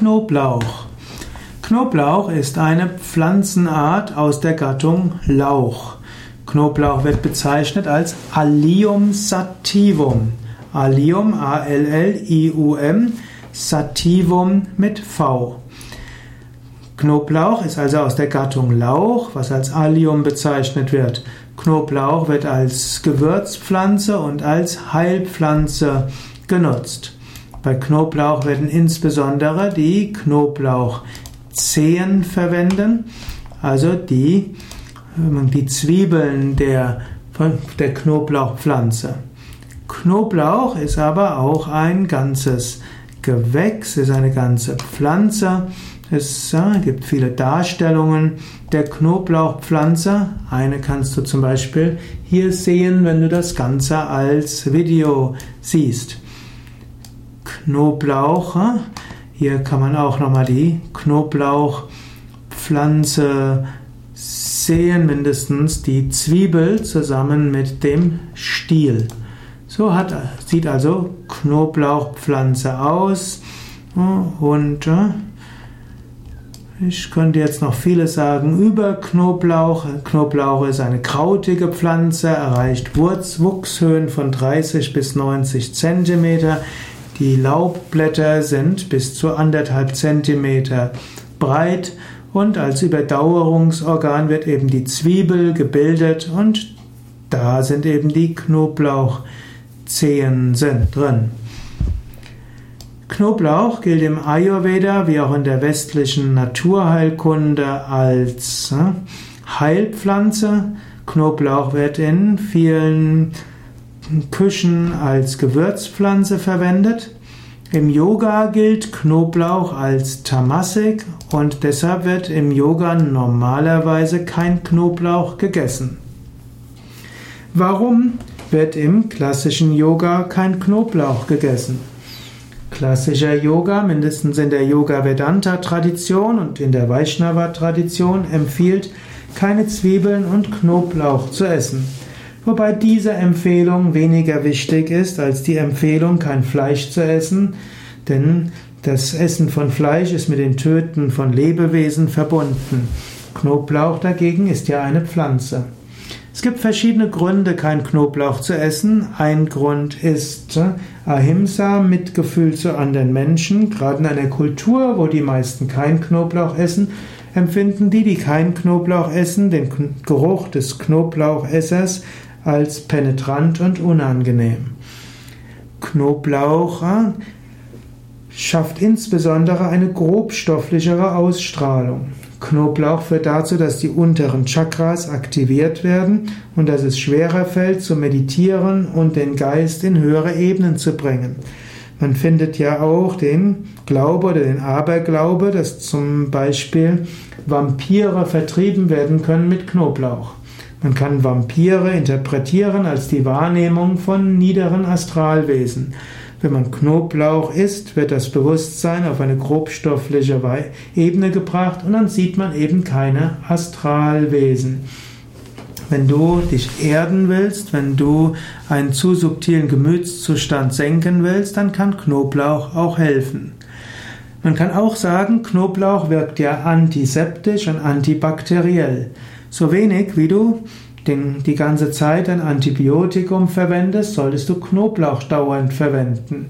Knoblauch. Knoblauch ist eine Pflanzenart aus der Gattung Lauch. Knoblauch wird bezeichnet als Allium sativum. Allium, A-L-L-I-U-M, sativum mit V. Knoblauch ist also aus der Gattung Lauch, was als Allium bezeichnet wird. Knoblauch wird als Gewürzpflanze und als Heilpflanze genutzt. Bei Knoblauch werden insbesondere die Knoblauchzehen verwenden, also die, die Zwiebeln der, der Knoblauchpflanze. Knoblauch ist aber auch ein ganzes Gewächs, ist eine ganze Pflanze. Es gibt viele Darstellungen der Knoblauchpflanze. Eine kannst du zum Beispiel hier sehen, wenn du das Ganze als Video siehst. Knoblauch. Hier kann man auch nochmal die Knoblauchpflanze sehen, mindestens die Zwiebel zusammen mit dem Stiel. So hat, sieht also Knoblauchpflanze aus. Und ich könnte jetzt noch vieles sagen über Knoblauch. Knoblauch ist eine krautige Pflanze, erreicht Wuchshöhen von 30 bis 90 Zentimeter. Die Laubblätter sind bis zu anderthalb Zentimeter breit und als Überdauerungsorgan wird eben die Zwiebel gebildet und da sind eben die Knoblauchzehen drin. Knoblauch gilt im Ayurveda wie auch in der westlichen Naturheilkunde als ne, Heilpflanze. Knoblauch wird in vielen Küchen als Gewürzpflanze verwendet. Im Yoga gilt Knoblauch als Tamasik und deshalb wird im Yoga normalerweise kein Knoblauch gegessen. Warum wird im klassischen Yoga kein Knoblauch gegessen? Klassischer Yoga, mindestens in der Yoga Vedanta Tradition und in der Vaishnava Tradition, empfiehlt keine Zwiebeln und Knoblauch zu essen wobei diese Empfehlung weniger wichtig ist als die Empfehlung, kein Fleisch zu essen, denn das Essen von Fleisch ist mit dem Töten von Lebewesen verbunden. Knoblauch dagegen ist ja eine Pflanze. Es gibt verschiedene Gründe, kein Knoblauch zu essen. Ein Grund ist äh, Ahimsa, Mitgefühl zu anderen Menschen. Gerade in einer Kultur, wo die meisten kein Knoblauch essen, empfinden die, die kein Knoblauch essen, den Geruch des Knoblauchessers als penetrant und unangenehm. Knoblauch äh, schafft insbesondere eine grobstofflichere Ausstrahlung. Knoblauch führt dazu, dass die unteren Chakras aktiviert werden und dass es schwerer fällt zu meditieren und den Geist in höhere Ebenen zu bringen. Man findet ja auch den Glaube oder den Aberglaube, dass zum Beispiel Vampire vertrieben werden können mit Knoblauch. Man kann Vampire interpretieren als die Wahrnehmung von niederen Astralwesen. Wenn man Knoblauch isst, wird das Bewusstsein auf eine grobstoffliche Ebene gebracht und dann sieht man eben keine Astralwesen. Wenn du dich erden willst, wenn du einen zu subtilen Gemütszustand senken willst, dann kann Knoblauch auch helfen. Man kann auch sagen, Knoblauch wirkt ja antiseptisch und antibakteriell. So wenig wie du den, die ganze Zeit ein Antibiotikum verwendest, solltest du Knoblauch dauernd verwenden.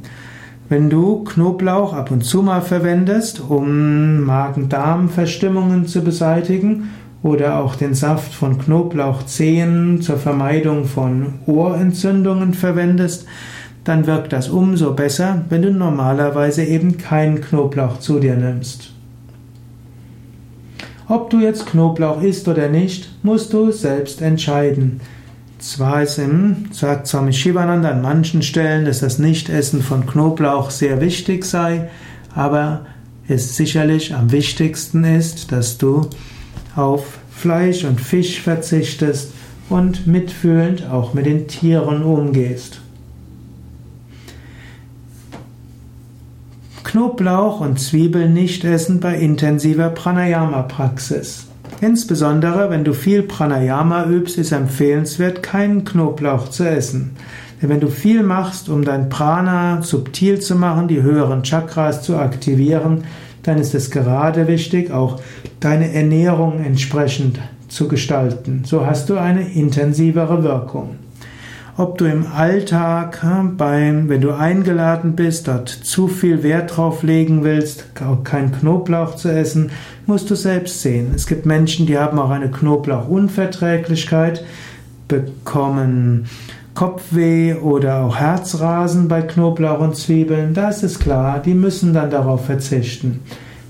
Wenn du Knoblauch ab und zu mal verwendest, um Magen-Darm-Verstimmungen zu beseitigen oder auch den Saft von Knoblauchzehen zur Vermeidung von Ohrentzündungen verwendest, dann wirkt das umso besser, wenn du normalerweise eben keinen Knoblauch zu dir nimmst. Ob du jetzt Knoblauch isst oder nicht, musst du selbst entscheiden. Zwar ist im, sagt Swami Shivananda an manchen Stellen, dass das Nichtessen von Knoblauch sehr wichtig sei, aber es sicherlich am wichtigsten ist, dass du auf Fleisch und Fisch verzichtest und mitfühlend auch mit den Tieren umgehst. Knoblauch und Zwiebeln nicht essen bei intensiver Pranayama-Praxis. Insbesondere wenn du viel Pranayama übst, ist empfehlenswert, keinen Knoblauch zu essen. Wenn du viel machst, um dein Prana subtil zu machen, die höheren Chakras zu aktivieren, dann ist es gerade wichtig, auch deine Ernährung entsprechend zu gestalten. So hast du eine intensivere Wirkung. Ob du im Alltag, beim, wenn du eingeladen bist, dort zu viel Wert drauf legen willst, kein Knoblauch zu essen, musst du selbst sehen. Es gibt Menschen, die haben auch eine Knoblauchunverträglichkeit, bekommen Kopfweh oder auch Herzrasen bei Knoblauch und Zwiebeln. Da ist es klar, die müssen dann darauf verzichten.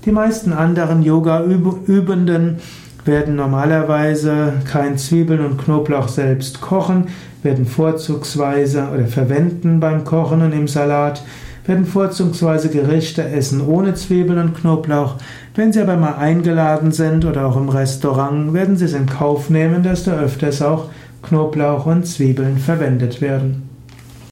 Die meisten anderen Yoga-Übenden werden normalerweise kein Zwiebeln und Knoblauch selbst kochen, werden vorzugsweise oder verwenden beim Kochen und im Salat, werden vorzugsweise Gerichte essen ohne Zwiebeln und Knoblauch. Wenn sie aber mal eingeladen sind oder auch im Restaurant, werden sie es in Kauf nehmen, dass da öfters auch Knoblauch und Zwiebeln verwendet werden.